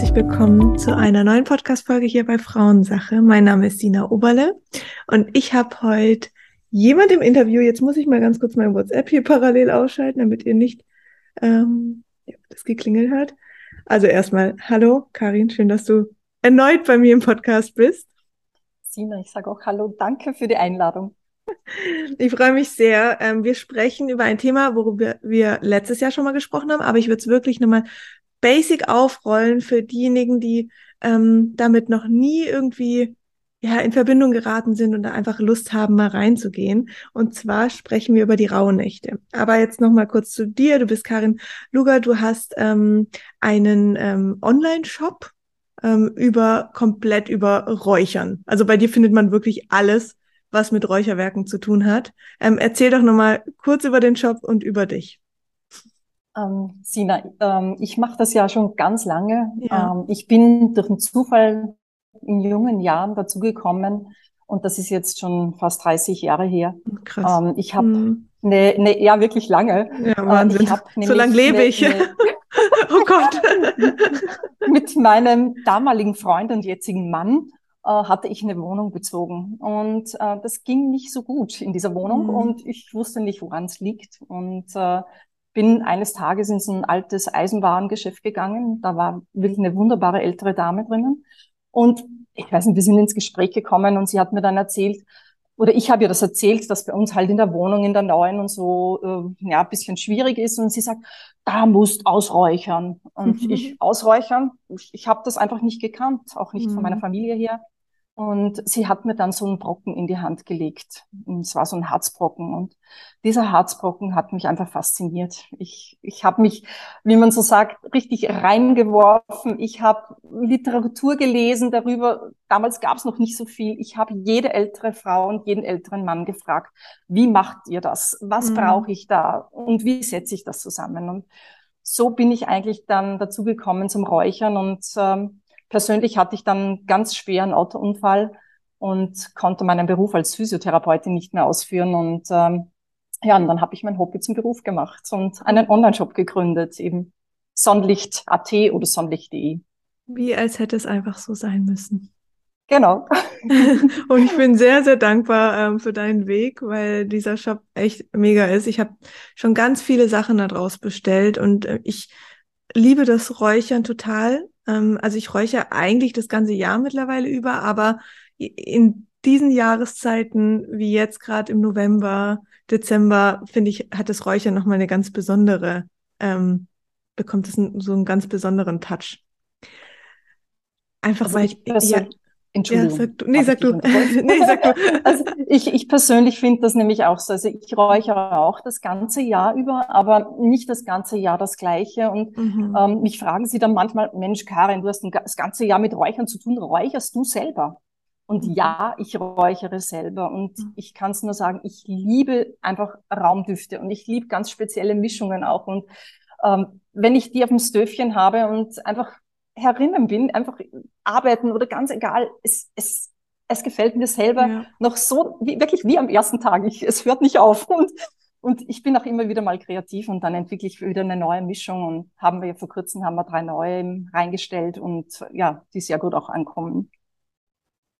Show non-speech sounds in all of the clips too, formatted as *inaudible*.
Herzlich willkommen zu einer neuen Podcast-Folge hier bei Frauensache. Mein Name ist Sina Oberle und ich habe heute jemand im Interview. Jetzt muss ich mal ganz kurz mein WhatsApp hier parallel ausschalten, damit ihr nicht ähm, das geklingelt hat. Also erstmal, hallo Karin, schön, dass du erneut bei mir im Podcast bist. Sina, ich sage auch Hallo, danke für die Einladung. Ich freue mich sehr. Ähm, wir sprechen über ein Thema, worüber wir letztes Jahr schon mal gesprochen haben, aber ich würde es wirklich nochmal basic aufrollen für diejenigen, die ähm, damit noch nie irgendwie ja, in Verbindung geraten sind und da einfach Lust haben, mal reinzugehen. Und zwar sprechen wir über die Rauhnächte. Aber jetzt noch mal kurz zu dir. Du bist Karin Luger. Du hast ähm, einen ähm, Online-Shop ähm, über komplett über Räuchern. Also bei dir findet man wirklich alles, was mit Räucherwerken zu tun hat. Ähm, erzähl doch noch mal kurz über den Shop und über dich. Ähm, Sina, ähm, ich mache das ja schon ganz lange. Ja. Ähm, ich bin durch einen Zufall in jungen Jahren dazugekommen und das ist jetzt schon fast 30 Jahre her. Krass. Ähm, ich habe hm. ne, ne, ja wirklich lange. Ja, äh, Wahnsinn. So lange lebe ne, ich. Ne, *laughs* oh Gott. *laughs* mit meinem damaligen Freund und jetzigen Mann äh, hatte ich eine Wohnung bezogen und äh, das ging nicht so gut in dieser Wohnung hm. und ich wusste nicht, woran es liegt und äh, bin eines Tages in so ein altes Eisenwarengeschäft gegangen. Da war wirklich eine wunderbare ältere Dame drinnen. Und ich weiß nicht, wir sind ins Gespräch gekommen und sie hat mir dann erzählt, oder ich habe ihr das erzählt, dass bei uns halt in der Wohnung, in der neuen und so, äh, ja, ein bisschen schwierig ist. Und sie sagt, da musst ausräuchern. Und mhm. ich ausräuchern, ich, habe das einfach nicht gekannt, auch nicht mhm. von meiner mhm. Familie her. Und sie hat mir dann so einen Brocken in die Hand gelegt. Und es war so ein Harzbrocken. Und dieser Harzbrocken hat mich einfach fasziniert. Ich, ich habe mich, wie man so sagt, richtig reingeworfen. Ich habe Literatur gelesen darüber. Damals gab es noch nicht so viel. Ich habe jede ältere Frau und jeden älteren Mann gefragt, wie macht ihr das? Was mhm. brauche ich da? Und wie setze ich das zusammen? Und so bin ich eigentlich dann dazu gekommen zum Räuchern und ähm, Persönlich hatte ich dann einen ganz schweren Autounfall und konnte meinen Beruf als Physiotherapeutin nicht mehr ausführen. Und ähm, ja, und dann habe ich mein Hobby zum Beruf gemacht und einen Online-Shop gegründet, eben Sonnlicht.at oder Sonnlicht.de. Wie als hätte es einfach so sein müssen. Genau. *laughs* und ich bin sehr, sehr dankbar ähm, für deinen Weg, weil dieser Shop echt mega ist. Ich habe schon ganz viele Sachen daraus bestellt und äh, ich liebe das Räuchern total. Ähm, also ich räuche eigentlich das ganze Jahr mittlerweile über, aber in diesen Jahreszeiten, wie jetzt gerade im November, Dezember, finde ich, hat das Räuchern nochmal eine ganz besondere, ähm, bekommt es so einen ganz besonderen Touch. Einfach also weil ich, ja, Entschuldigung. Ja, sag du. Nee, sag du. *laughs* nee, sag du. *laughs* Also ich, ich persönlich finde das nämlich auch so. Also ich räuchere auch das ganze Jahr über, aber nicht das ganze Jahr das Gleiche. Und mhm. ähm, mich fragen sie dann manchmal, Mensch, Karin, du hast das ganze Jahr mit Räuchern zu tun. Räucherst du selber? Und mhm. ja, ich räuchere selber. Und mhm. ich kann es nur sagen, ich liebe einfach Raumdüfte und ich liebe ganz spezielle Mischungen auch. Und ähm, wenn ich die auf dem Stöfchen habe und einfach herinnen bin, einfach arbeiten oder ganz egal, es, es, es gefällt mir selber ja. noch so, wie, wirklich wie am ersten Tag. Ich, es hört nicht auf. Und, und ich bin auch immer wieder mal kreativ und dann entwickle ich wieder eine neue Mischung und haben wir ja vor kurzem haben wir drei neue reingestellt und ja, die sehr gut auch ankommen.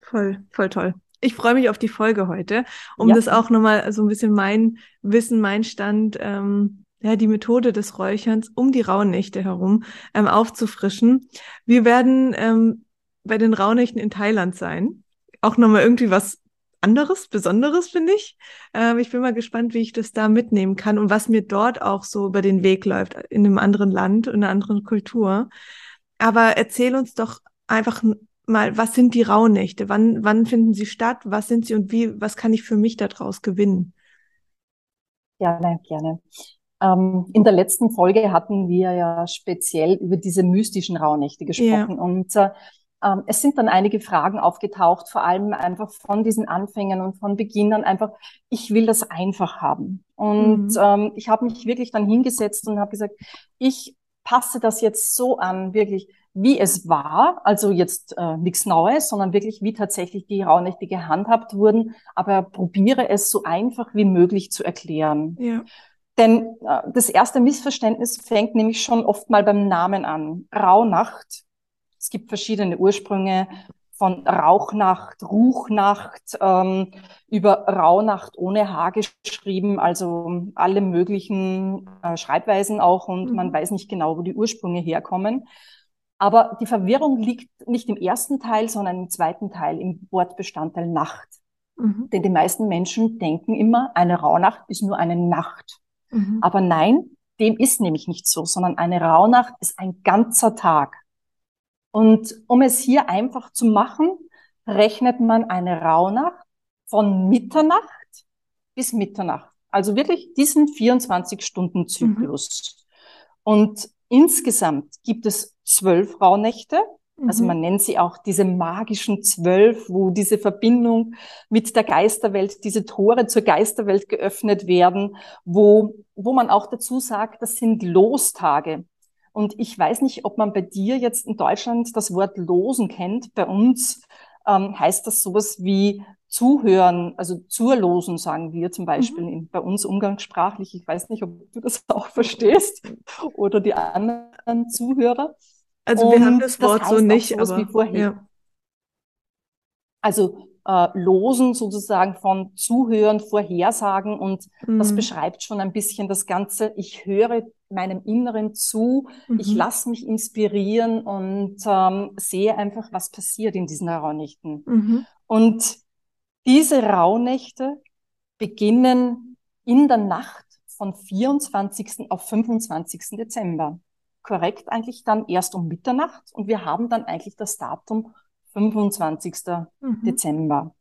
Voll, voll toll. Ich freue mich auf die Folge heute, um ja. das auch nochmal so ein bisschen mein Wissen, mein Stand ähm, ja, die Methode des Räucherns um die Rauhnächte herum ähm, aufzufrischen. Wir werden ähm, bei den Rauhnächten in Thailand sein. Auch nochmal irgendwie was anderes, Besonderes, finde ich. Ähm, ich bin mal gespannt, wie ich das da mitnehmen kann und was mir dort auch so über den Weg läuft, in einem anderen Land, in einer anderen Kultur. Aber erzähl uns doch einfach mal, was sind die Rauhnächte? Wann, wann finden sie statt? Was sind sie und wie, was kann ich für mich daraus gewinnen? Gerne, gerne. Ähm, in der letzten Folge hatten wir ja speziell über diese mystischen Rauhnächte gesprochen yeah. und äh, ähm, es sind dann einige Fragen aufgetaucht, vor allem einfach von diesen Anfängern und von Beginnern einfach, ich will das einfach haben. Und mhm. ähm, ich habe mich wirklich dann hingesetzt und habe gesagt, ich passe das jetzt so an, wirklich, wie es war, also jetzt äh, nichts Neues, sondern wirklich, wie tatsächlich die Rauhnächte gehandhabt wurden, aber probiere es so einfach wie möglich zu erklären. Ja. Denn äh, das erste Missverständnis fängt nämlich schon oft mal beim Namen an. Rauhnacht. Es gibt verschiedene Ursprünge von Rauchnacht, Ruchnacht, ähm, über Rauhnacht ohne H geschrieben, also alle möglichen äh, Schreibweisen auch und mhm. man weiß nicht genau, wo die Ursprünge herkommen. Aber die Verwirrung liegt nicht im ersten Teil, sondern im zweiten Teil, im Wortbestandteil Nacht. Mhm. Denn die meisten Menschen denken immer, eine Rauhnacht ist nur eine Nacht. Mhm. Aber nein, dem ist nämlich nicht so, sondern eine Rauhnacht ist ein ganzer Tag. Und um es hier einfach zu machen, rechnet man eine Rauhnacht von Mitternacht bis Mitternacht. Also wirklich diesen 24-Stunden-Zyklus. Mhm. Und insgesamt gibt es zwölf Rauhnächte. Also mhm. man nennt sie auch diese magischen zwölf, wo diese Verbindung mit der Geisterwelt, diese Tore zur Geisterwelt geöffnet werden, wo, wo man auch dazu sagt, das sind Lostage. Und ich weiß nicht, ob man bei dir jetzt in Deutschland das Wort losen kennt. Bei uns ähm, heißt das sowas wie zuhören, also zurlosen sagen wir zum Beispiel mhm. in, bei uns umgangssprachlich. Ich weiß nicht, ob du das *laughs* auch verstehst oder die anderen Zuhörer. Also Und wir haben das Wort das so nicht, aber wie vorher. Ja. Also äh, Losen sozusagen von Zuhören, Vorhersagen und mhm. das beschreibt schon ein bisschen das Ganze. Ich höre meinem Inneren zu, mhm. ich lasse mich inspirieren und ähm, sehe einfach, was passiert in diesen Rauhnächten. Mhm. Und diese Rauhnächte beginnen in der Nacht von 24. auf 25. Dezember. Korrekt eigentlich dann erst um Mitternacht und wir haben dann eigentlich das Datum 25. Mhm. Dezember.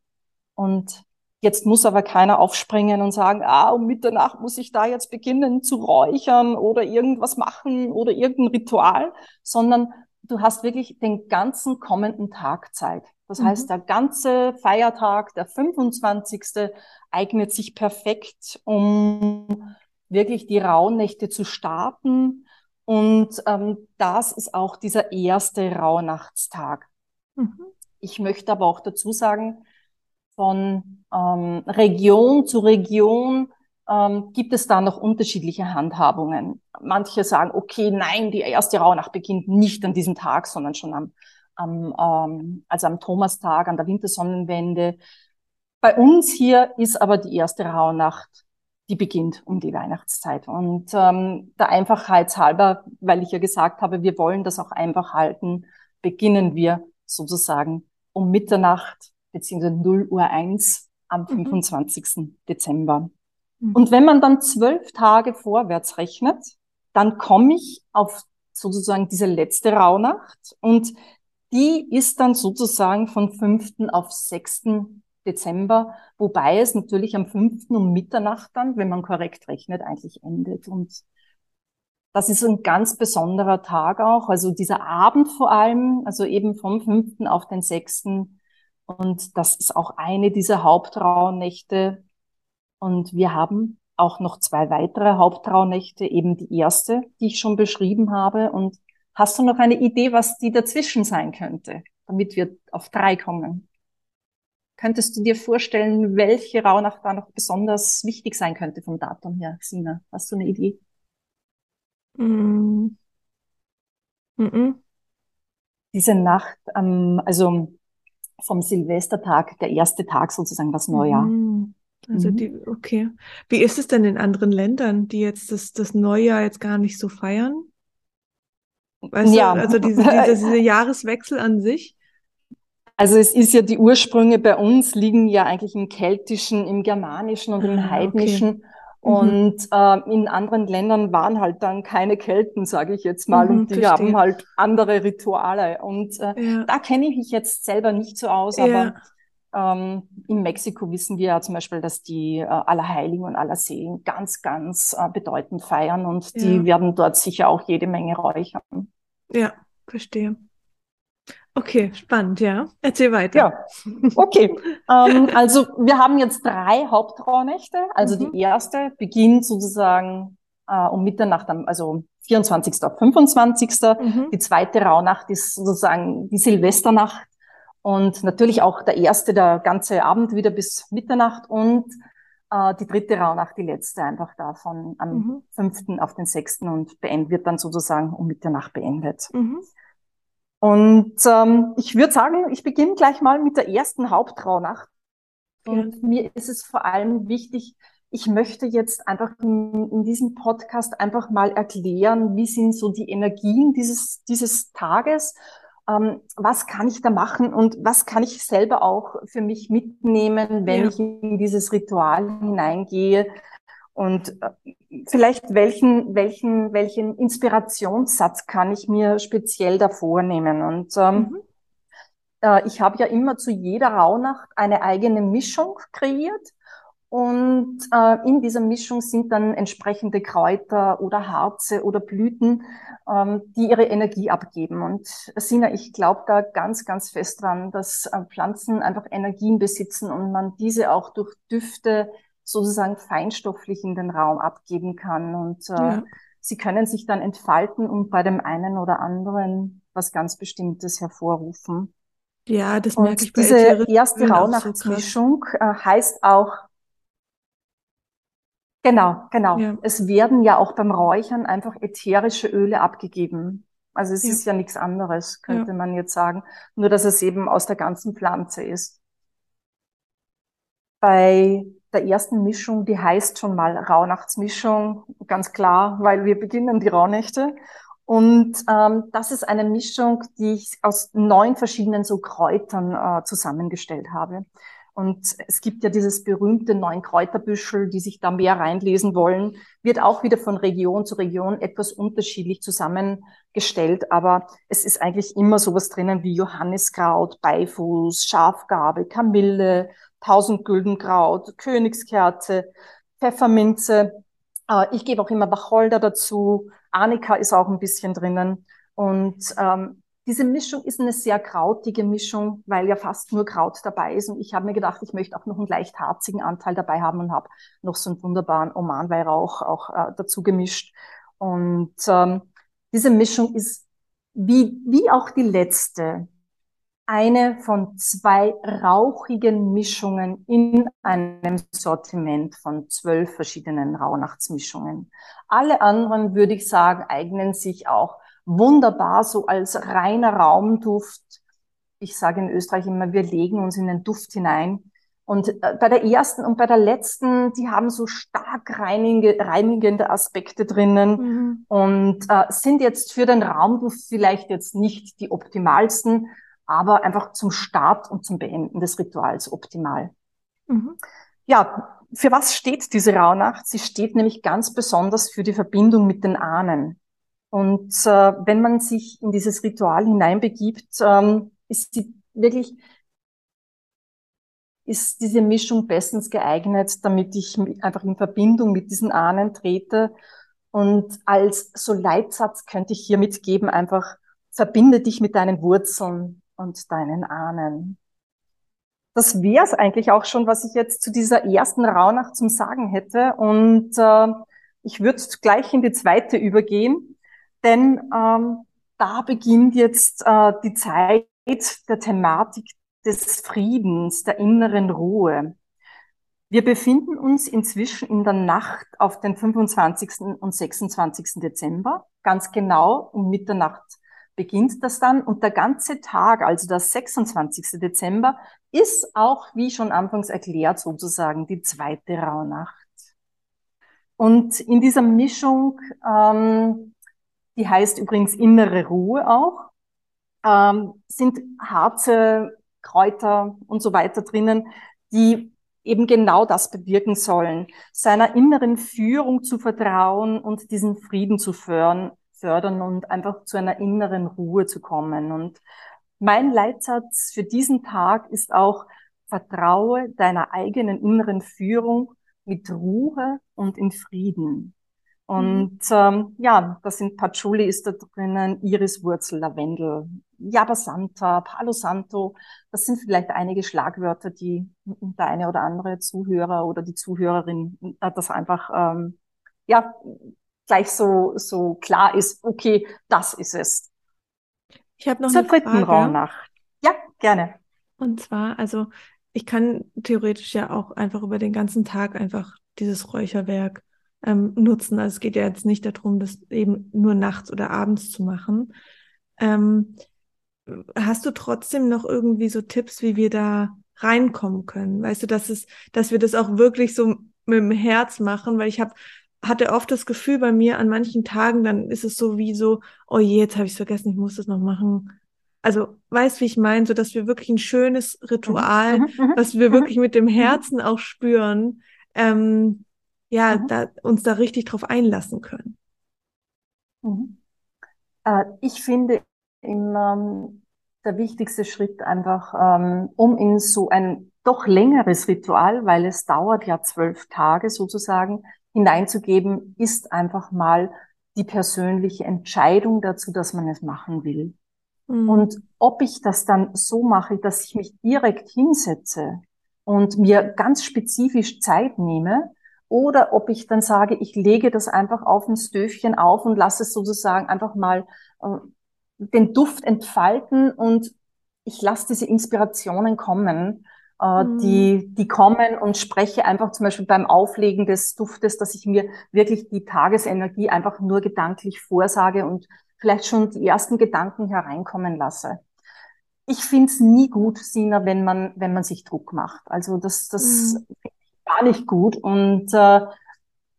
Und jetzt muss aber keiner aufspringen und sagen, ah, um Mitternacht muss ich da jetzt beginnen zu räuchern oder irgendwas machen oder irgendein Ritual, sondern du hast wirklich den ganzen kommenden Tag Zeit. Das mhm. heißt, der ganze Feiertag, der 25. eignet sich perfekt, um wirklich die Rauhnächte zu starten. Und ähm, das ist auch dieser erste Rauhnachtstag. Mhm. Ich möchte aber auch dazu sagen, von ähm, Region zu Region ähm, gibt es da noch unterschiedliche Handhabungen. Manche sagen, okay, nein, die erste Rauhnacht beginnt nicht an diesem Tag, sondern schon am, am ähm, also am Thomastag, an der Wintersonnenwende. Bei uns hier ist aber die erste Rauhnacht, die beginnt um die Weihnachtszeit. Und ähm, der Einfachheit halber, weil ich ja gesagt habe, wir wollen das auch einfach halten, beginnen wir sozusagen um Mitternacht beziehungsweise 0 Uhr 1 am 25. Mhm. Dezember. Mhm. Und wenn man dann zwölf Tage vorwärts rechnet, dann komme ich auf sozusagen diese letzte Rauhnacht und die ist dann sozusagen von 5. auf 6. Dezember, wobei es natürlich am 5. um Mitternacht dann, wenn man korrekt rechnet, eigentlich endet. Und das ist ein ganz besonderer Tag auch. Also dieser Abend vor allem, also eben vom 5. auf den 6. Und das ist auch eine dieser Hauptrauhnächte. Und wir haben auch noch zwei weitere Hauptrauhnächte, eben die erste, die ich schon beschrieben habe. Und hast du noch eine Idee, was die dazwischen sein könnte, damit wir auf drei kommen? Könntest du dir vorstellen, welche Rauhnacht da noch besonders wichtig sein könnte vom Datum her, Sina? Hast du eine Idee? Mm. Mm -mm. Diese Nacht, ähm, also vom Silvestertag, der erste Tag sozusagen, das Neujahr. Mm. Also mhm. die, okay. Wie ist es denn in anderen Ländern, die jetzt das, das Neujahr jetzt gar nicht so feiern? Weißt ja. du, also diese, diese, *laughs* diese Jahreswechsel an sich? Also es ist ja, die Ursprünge bei uns liegen ja eigentlich im Keltischen, im Germanischen und im ah, Heidnischen. Okay. Mhm. Und äh, in anderen Ländern waren halt dann keine Kelten, sage ich jetzt mal, mhm, und die verstehe. haben halt andere Rituale. Und äh, ja. da kenne ich mich jetzt selber nicht so aus, aber ja. ähm, in Mexiko wissen wir ja zum Beispiel, dass die äh, Allerheiligen und Allerseelen ganz, ganz äh, bedeutend feiern und ja. die werden dort sicher auch jede Menge räuchern. Ja, verstehe. Okay, spannend, ja. Erzähl weiter. Ja, okay. ähm, also wir haben jetzt drei Hauptrauhnächte. Also mhm. die erste beginnt sozusagen äh, um Mitternacht, also 24. auf 25. Mhm. Die zweite Rauhnacht ist sozusagen die Silvesternacht und natürlich auch der erste, der ganze Abend wieder bis Mitternacht und äh, die dritte Rauhnacht, die letzte einfach davon am mhm. 5. auf den 6. und beendet, wird dann sozusagen um Mitternacht beendet. Mhm. Und ähm, ich würde sagen, ich beginne gleich mal mit der ersten Hauptrauhnacht. Und ja. mir ist es vor allem wichtig, ich möchte jetzt einfach in, in, diesem Podcast einfach mal erklären, wie sind so die Energien dieses, dieses Tages, ähm, was kann ich da machen und was kann ich selber auch für mich mitnehmen, wenn ja. ich in dieses Ritual hineingehe und äh, vielleicht welchen, welchen, welchen Inspirationssatz kann ich mir speziell davor nehmen und ähm, mhm. äh, ich habe ja immer zu jeder Rauhnacht eine eigene Mischung kreiert und äh, in dieser Mischung sind dann entsprechende Kräuter oder Harze oder Blüten, ähm, die ihre Energie abgeben. Und Sina, ich glaube da ganz, ganz fest dran, dass äh, Pflanzen einfach Energien besitzen und man diese auch durch Düfte sozusagen feinstofflich in den Raum abgeben kann. Und äh, ja. sie können sich dann entfalten und bei dem einen oder anderen was ganz Bestimmtes hervorrufen. Ja, das merke und ich bei Diese erste Rauhnachtsmischung so äh, heißt auch Genau, genau. Ja. Es werden ja auch beim Räuchern einfach ätherische Öle abgegeben. Also es ja. ist ja nichts anderes, könnte ja. man jetzt sagen. Nur, dass es eben aus der ganzen Pflanze ist. Bei der ersten Mischung, die heißt schon mal Rauhnachtsmischung, ganz klar, weil wir beginnen die Rauhnächte. Und ähm, das ist eine Mischung, die ich aus neun verschiedenen so Kräutern äh, zusammengestellt habe. Und es gibt ja dieses berühmte neun Kräuterbüschel, die sich da mehr reinlesen wollen, wird auch wieder von Region zu Region etwas unterschiedlich zusammengestellt. Aber es ist eigentlich immer sowas drinnen wie Johanniskraut, Beifuß, Schafgarbe, Kamille, Tausendgüldenkraut, Königskerze, Pfefferminze. Äh, ich gebe auch immer Wacholder dazu. Arnika ist auch ein bisschen drinnen. Und ähm, diese Mischung ist eine sehr krautige Mischung, weil ja fast nur Kraut dabei ist. Und ich habe mir gedacht, ich möchte auch noch einen leicht harzigen Anteil dabei haben und habe noch so einen wunderbaren Oman-Weihrauch auch äh, dazu gemischt. Und ähm, diese Mischung ist wie, wie auch die letzte eine von zwei rauchigen Mischungen in einem Sortiment von zwölf verschiedenen Rauhnachtsmischungen. Alle anderen, würde ich sagen, eignen sich auch wunderbar so als reiner Raumduft. Ich sage in Österreich immer, wir legen uns in den Duft hinein. Und äh, bei der ersten und bei der letzten, die haben so stark reinige, reinigende Aspekte drinnen mhm. und äh, sind jetzt für den Raumduft vielleicht jetzt nicht die optimalsten, aber einfach zum Start und zum Beenden des Rituals optimal. Mhm. Ja, für was steht diese Rauhnacht? Sie steht nämlich ganz besonders für die Verbindung mit den Ahnen. Und äh, wenn man sich in dieses Ritual hineinbegibt, ähm, ist sie wirklich ist diese Mischung bestens geeignet, damit ich einfach in Verbindung mit diesen Ahnen trete. Und als so Leitsatz könnte ich hier mitgeben, einfach verbinde dich mit deinen Wurzeln und deinen Ahnen. Das wäre es eigentlich auch schon, was ich jetzt zu dieser ersten Rauhnacht zum Sagen hätte. Und äh, ich würde gleich in die zweite übergehen. Denn ähm, da beginnt jetzt äh, die Zeit der Thematik des Friedens, der inneren Ruhe. Wir befinden uns inzwischen in der Nacht auf den 25. und 26. Dezember. Ganz genau um Mitternacht beginnt das dann. Und der ganze Tag, also der 26. Dezember, ist auch, wie schon anfangs erklärt, sozusagen die zweite Rauhnacht. Und in dieser Mischung ähm, die heißt übrigens innere Ruhe auch, ähm, sind Harze, Kräuter und so weiter drinnen, die eben genau das bewirken sollen, seiner inneren Führung zu vertrauen und diesen Frieden zu fördern, fördern und einfach zu einer inneren Ruhe zu kommen. Und mein Leitsatz für diesen Tag ist auch, vertraue deiner eigenen inneren Führung mit Ruhe und in Frieden. Mhm. Und ähm, ja, da sind Patchouli ist da drinnen, Iriswurzel, Lavendel, Yabasanta, Palo Santo. Das sind vielleicht einige Schlagwörter, die der eine oder andere Zuhörer oder die Zuhörerin äh, das einfach ähm, ja gleich so so klar ist. Okay, das ist es. Ich habe noch Zur eine dritten Frage. Rauhnacht. Ja, gerne. Und zwar, also ich kann theoretisch ja auch einfach über den ganzen Tag einfach dieses Räucherwerk ähm, nutzen. Also es geht ja jetzt nicht darum, das eben nur nachts oder abends zu machen. Ähm, hast du trotzdem noch irgendwie so Tipps, wie wir da reinkommen können? Weißt du, dass es, dass wir das auch wirklich so mit dem Herz machen, weil ich habe hatte oft das Gefühl bei mir an manchen Tagen, dann ist es so wie so, oh je, jetzt habe ich es vergessen, ich muss das noch machen. Also, weißt wie ich meine, so dass wir wirklich ein schönes Ritual, mhm, mhm, mhm. was wir wirklich mit dem Herzen auch spüren, ähm, ja, da, uns da richtig drauf einlassen können. Äh, ich finde immer der wichtigste Schritt einfach, ähm, um in so ein doch längeres Ritual, weil es dauert ja zwölf Tage sozusagen, hineinzugeben, ist einfach mal die persönliche Entscheidung dazu, dass man es machen will. Mhm. Und ob ich das dann so mache, dass ich mich direkt hinsetze und mir ganz spezifisch Zeit nehme, oder ob ich dann sage, ich lege das einfach auf ein Stöfchen auf und lasse es sozusagen einfach mal äh, den Duft entfalten und ich lasse diese Inspirationen kommen äh, mhm. die, die kommen und spreche einfach zum Beispiel beim Auflegen des Duftes, dass ich mir wirklich die Tagesenergie einfach nur gedanklich vorsage und vielleicht schon die ersten Gedanken hereinkommen lasse. Ich finde es nie gut, Sina, wenn man, wenn man sich Druck macht. Also das, das mhm. gar nicht gut. Und äh,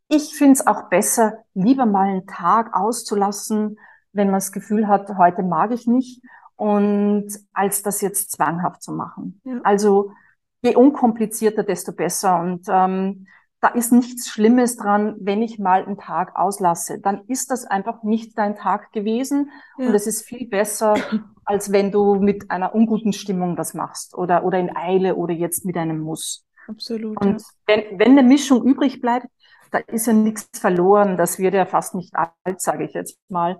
ich finde es auch besser, lieber mal einen Tag auszulassen, wenn man das Gefühl hat, heute mag ich nicht, und als das jetzt zwanghaft zu machen. Ja. Also je unkomplizierter, desto besser. Und ähm, da ist nichts Schlimmes dran, wenn ich mal einen Tag auslasse. Dann ist das einfach nicht dein Tag gewesen ja. und es ist viel besser, als wenn du mit einer unguten Stimmung das machst oder, oder in Eile oder jetzt mit einem Muss. Absolut. Und ja. wenn, wenn eine Mischung übrig bleibt, da ist ja nichts verloren. Das wird ja fast nicht alt, sage ich jetzt mal,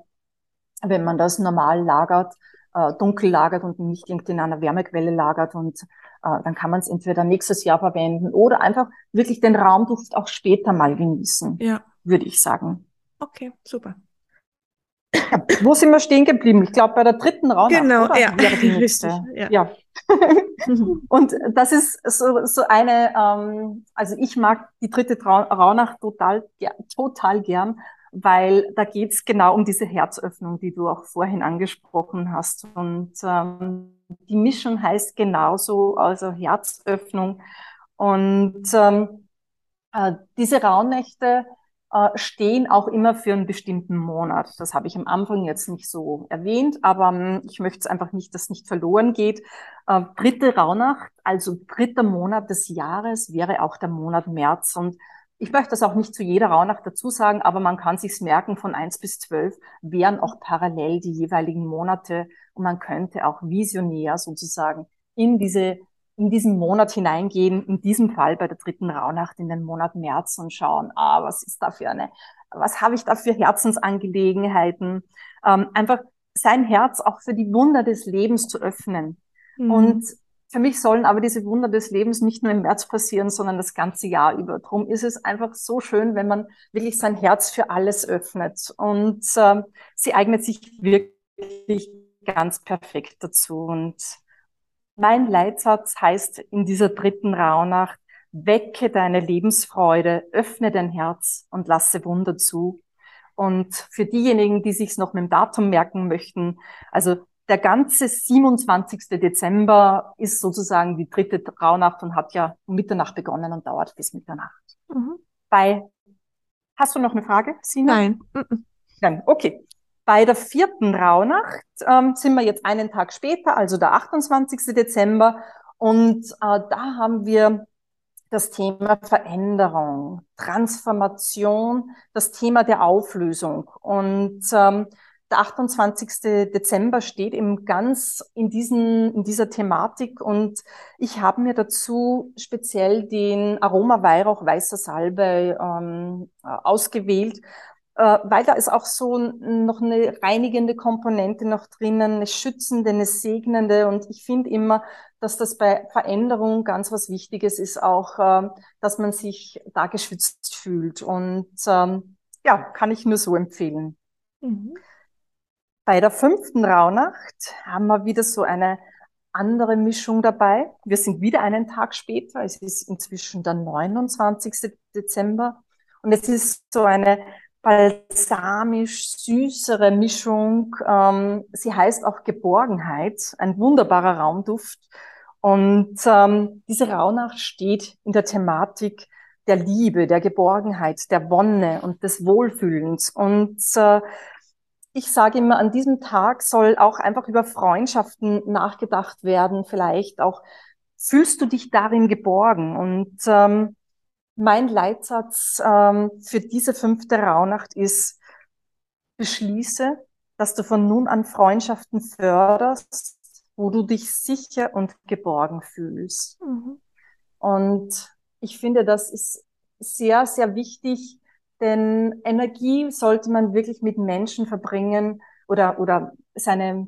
wenn man das normal lagert, äh, dunkel lagert und nicht irgendwie in einer Wärmequelle lagert und äh, dann kann man es entweder nächstes Jahr verwenden oder einfach wirklich den Raumduft auch später mal genießen, ja. würde ich sagen. Okay, super. Ja, wo sind wir stehen geblieben? Ich glaube, bei der dritten Raumnacht. Genau, oder? ja. *laughs* Nächste. ja. ja. *laughs* und das ist so, so eine, ähm, also ich mag die dritte Rauhnacht total, total gern, weil da geht's genau um diese Herzöffnung, die du auch vorhin angesprochen hast. Und ähm, die Mischung heißt genauso, also Herzöffnung. Und ähm, äh, diese Rauhnächte äh, stehen auch immer für einen bestimmten Monat. Das habe ich am Anfang jetzt nicht so erwähnt, aber ähm, ich möchte es einfach nicht, dass nicht verloren geht. Äh, dritte Rauhnacht, also dritter Monat des Jahres, wäre auch der Monat März. Und ich möchte das auch nicht zu jeder Rauhnacht dazu sagen, aber man kann sich's merken, von eins bis zwölf wären auch parallel die jeweiligen Monate und man könnte auch visionär sozusagen in diese in diesen Monat hineingehen, in diesem Fall bei der dritten Rauhnacht in den Monat März und schauen, ah, was ist da für eine, was habe ich da für Herzensangelegenheiten, ähm, einfach sein Herz auch für die Wunder des Lebens zu öffnen. Mhm. Und für mich sollen aber diese Wunder des Lebens nicht nur im März passieren, sondern das ganze Jahr über. Drum ist es einfach so schön, wenn man wirklich sein Herz für alles öffnet. Und äh, sie eignet sich wirklich ganz perfekt dazu. Und mein Leitsatz heißt in dieser dritten Rauhnacht, wecke deine Lebensfreude, öffne dein Herz und lasse Wunder zu. Und für diejenigen, die sich noch mit dem Datum merken möchten, also der ganze 27. Dezember ist sozusagen die dritte Rauhnacht und hat ja um Mitternacht begonnen und dauert bis Mitternacht. Mhm. Bei, hast du noch eine Frage, Sina? Nein. Nein, okay. Bei der vierten Rauhnacht ähm, sind wir jetzt einen Tag später, also der 28. Dezember. Und äh, da haben wir das Thema Veränderung, Transformation, das Thema der Auflösung. Und ähm, der 28. Dezember steht eben ganz in, diesen, in dieser Thematik und ich habe mir dazu speziell den Aroma Weihrauch Weißer Salbe ähm, ausgewählt, äh, weil da ist auch so noch eine reinigende Komponente noch drinnen, eine schützende, eine segnende und ich finde immer, dass das bei Veränderung ganz was Wichtiges ist, auch, äh, dass man sich da geschützt fühlt und ähm, ja, kann ich nur so empfehlen. Mhm. Bei der fünften Rauhnacht haben wir wieder so eine andere Mischung dabei. Wir sind wieder einen Tag später. Es ist inzwischen der 29. Dezember. Und es ist so eine balsamisch süßere Mischung. Ähm, sie heißt auch Geborgenheit, ein wunderbarer Raumduft. Und ähm, diese Rauhnacht steht in der Thematik der Liebe, der Geborgenheit, der Wonne und des Wohlfühlens. Und äh, ich sage immer, an diesem Tag soll auch einfach über Freundschaften nachgedacht werden. Vielleicht auch, fühlst du dich darin geborgen? Und ähm, mein Leitsatz ähm, für diese fünfte Rauhnacht ist, beschließe, dass du von nun an Freundschaften förderst, wo du dich sicher und geborgen fühlst. Mhm. Und ich finde, das ist sehr, sehr wichtig, denn Energie sollte man wirklich mit Menschen verbringen oder, oder seine,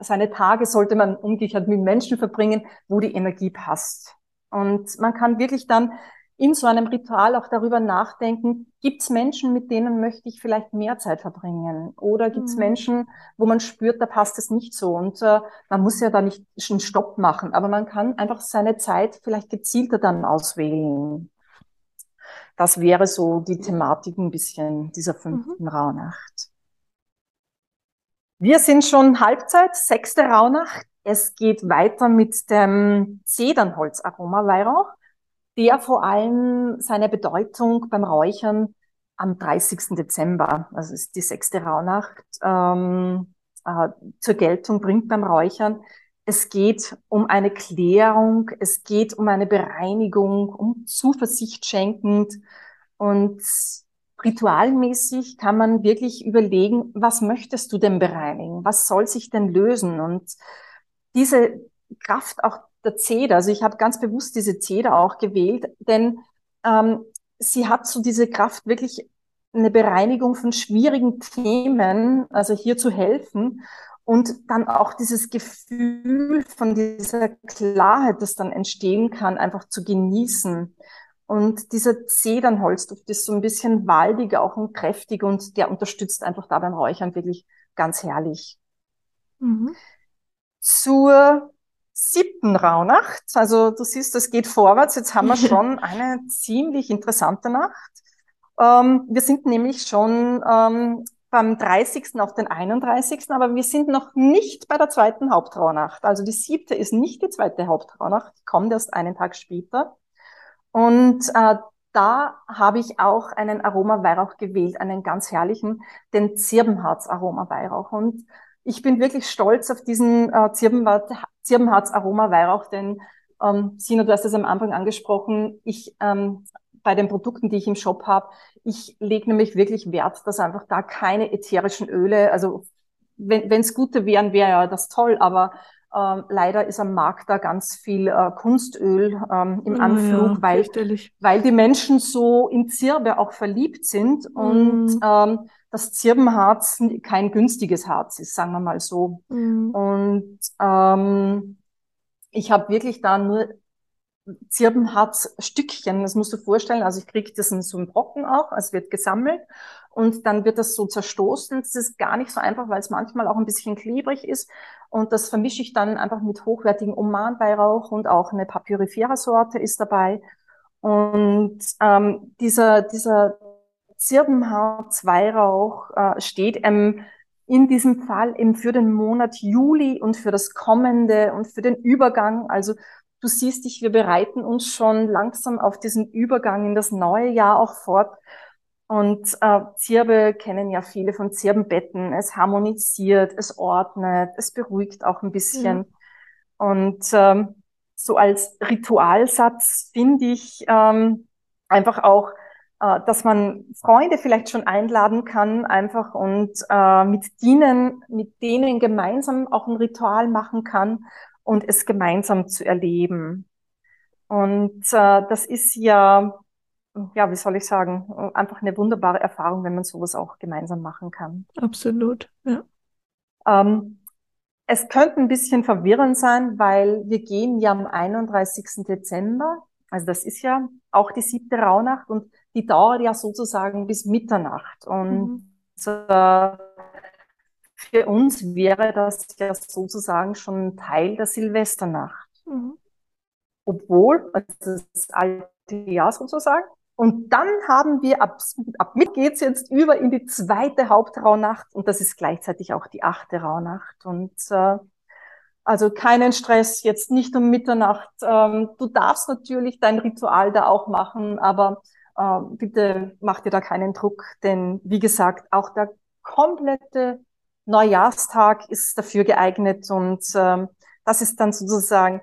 seine Tage sollte man umgekehrt mit Menschen verbringen, wo die Energie passt. Und man kann wirklich dann in so einem Ritual auch darüber nachdenken, gibt es Menschen, mit denen möchte ich vielleicht mehr Zeit verbringen? Oder gibt es mhm. Menschen, wo man spürt, da passt es nicht so? Und äh, man muss ja da nicht einen Stopp machen, aber man kann einfach seine Zeit vielleicht gezielter dann auswählen. Das wäre so die Thematik ein bisschen dieser fünften mhm. Rauhnacht. Wir sind schon Halbzeit, sechste Rauhnacht. Es geht weiter mit dem Zedernholz-Aroma-Weihrauch der vor allem seine Bedeutung beim Räuchern am 30. Dezember, also ist die sechste Rauhnacht, ähm, äh, zur Geltung bringt beim Räuchern. Es geht um eine Klärung, es geht um eine Bereinigung, um Zuversicht schenkend und ritualmäßig kann man wirklich überlegen, was möchtest du denn bereinigen? Was soll sich denn lösen? Und diese Kraft auch der Zeder. Also ich habe ganz bewusst diese Zeder auch gewählt, denn ähm, sie hat so diese Kraft, wirklich eine Bereinigung von schwierigen Themen, also hier zu helfen und dann auch dieses Gefühl von dieser Klarheit, das dann entstehen kann, einfach zu genießen. Und dieser Zedernholzduft ist so ein bisschen waldiger auch und kräftig und der unterstützt einfach da beim Räuchern wirklich ganz herrlich. Mhm. Zur siebten Rauhnacht. Also du siehst, es geht vorwärts. Jetzt haben wir *laughs* schon eine ziemlich interessante Nacht. Ähm, wir sind nämlich schon ähm, beim 30. auf den 31. Aber wir sind noch nicht bei der zweiten Hauptrauhnacht. Also die siebte ist nicht die zweite Hauptrauhnacht, die kommt erst einen Tag später. Und äh, da habe ich auch einen Aroma-Weihrauch gewählt, einen ganz herrlichen, den Zirbenharz-Aroma-Weihrauch. Und ich bin wirklich stolz auf diesen äh, Zirbenharz-Aroma-Weihrauch, denn ähm, Sina, du hast es am Anfang angesprochen, ich ähm, bei den Produkten, die ich im Shop habe, ich lege nämlich wirklich Wert, dass einfach da keine ätherischen Öle, also wenn es gute wären, wäre ja das toll, aber ähm, leider ist am Markt da ganz viel äh, Kunstöl ähm, im Anflug, ja, weil, weil die Menschen so in Zirbe auch verliebt sind mhm. und ähm, das Zirbenharz kein günstiges Harz ist, sagen wir mal so. Mhm. Und ähm, ich habe wirklich da nur Zirbenharzstückchen, das musst du vorstellen. Also ich kriege das in so einem Brocken auch, es wird gesammelt und dann wird das so zerstoßen. Das ist gar nicht so einfach, weil es manchmal auch ein bisschen klebrig ist. Und das vermische ich dann einfach mit hochwertigem Oman-Weihrauch und auch eine Papyrifera-Sorte ist dabei. Und ähm, dieser, dieser Zirbenharz-Weihrauch äh, steht ähm, in diesem Fall eben für den Monat Juli und für das kommende und für den Übergang. Also du siehst dich, wir bereiten uns schon langsam auf diesen Übergang in das neue Jahr auch fort. Und äh, Zirbe kennen ja viele von Zirbenbetten. Es harmonisiert, es ordnet, es beruhigt auch ein bisschen. Mhm. Und ähm, so als Ritualsatz finde ich ähm, einfach auch äh, dass man Freunde vielleicht schon einladen kann, einfach und äh, mit denen, mit denen gemeinsam auch ein Ritual machen kann und es gemeinsam zu erleben. Und äh, das ist ja, ja, wie soll ich sagen, einfach eine wunderbare Erfahrung, wenn man sowas auch gemeinsam machen kann. Absolut, ja. Ähm, es könnte ein bisschen verwirrend sein, weil wir gehen ja am 31. Dezember, also das ist ja auch die siebte Rauhnacht und die dauert ja sozusagen bis Mitternacht. Und mhm. äh, für uns wäre das ja sozusagen schon Teil der Silvesternacht. Mhm. Obwohl, also das alte Jahr sozusagen. Und dann haben wir ab, ab mit geht's jetzt über in die zweite Hauptrauhnacht und das ist gleichzeitig auch die achte Rauhnacht. Und äh, also keinen Stress, jetzt nicht um Mitternacht. Ähm, du darfst natürlich dein Ritual da auch machen, aber äh, bitte mach dir da keinen Druck, denn wie gesagt, auch der komplette Neujahrstag ist dafür geeignet und ähm, das ist dann sozusagen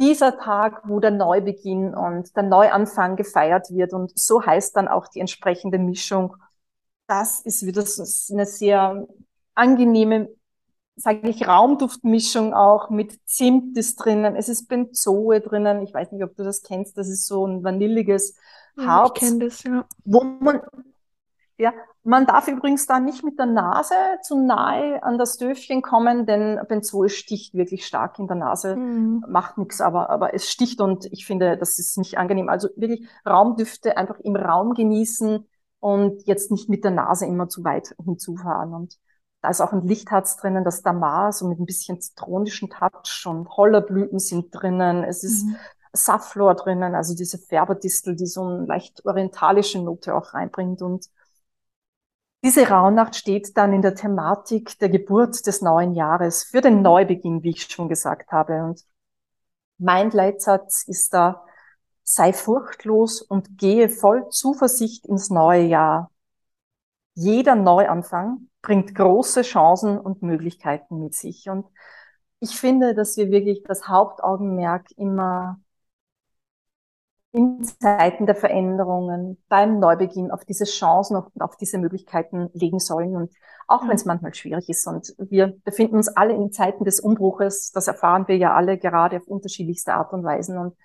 dieser Tag, wo der Neubeginn und der Neuanfang gefeiert wird und so heißt dann auch die entsprechende Mischung. Das ist wieder so eine sehr angenehme, sage ich, Raumduftmischung auch mit Zimt ist drinnen. Es ist Benzoe drinnen. Ich weiß nicht, ob du das kennst. Das ist so ein vanilliges Harz. ich kenne das, ja. Wo man, ja, man darf übrigens da nicht mit der Nase zu nahe an das Döfchen kommen, denn Benzol sticht wirklich stark in der Nase. Mhm. Macht nichts, aber, aber es sticht und ich finde, das ist nicht angenehm. Also wirklich Raumdüfte einfach im Raum genießen und jetzt nicht mit der Nase immer zu weit hinzufahren. Und da ist auch ein Lichtharz drinnen, das Damar, so mit ein bisschen zitronischen Touch und Hollerblüten sind drinnen. Es ist mhm. Safflor drinnen, also diese Färberdistel, die so eine leicht orientalische Note auch reinbringt und diese Rauhnacht steht dann in der Thematik der Geburt des neuen Jahres für den Neubeginn, wie ich schon gesagt habe. Und mein Leitsatz ist da, sei furchtlos und gehe voll Zuversicht ins neue Jahr. Jeder Neuanfang bringt große Chancen und Möglichkeiten mit sich. Und ich finde, dass wir wirklich das Hauptaugenmerk immer in Zeiten der Veränderungen, beim Neubeginn auf diese Chancen und auf diese Möglichkeiten legen sollen. Und auch wenn es manchmal schwierig ist und wir befinden uns alle in Zeiten des Umbruches, das erfahren wir ja alle gerade auf unterschiedlichste Art und Weisen. Und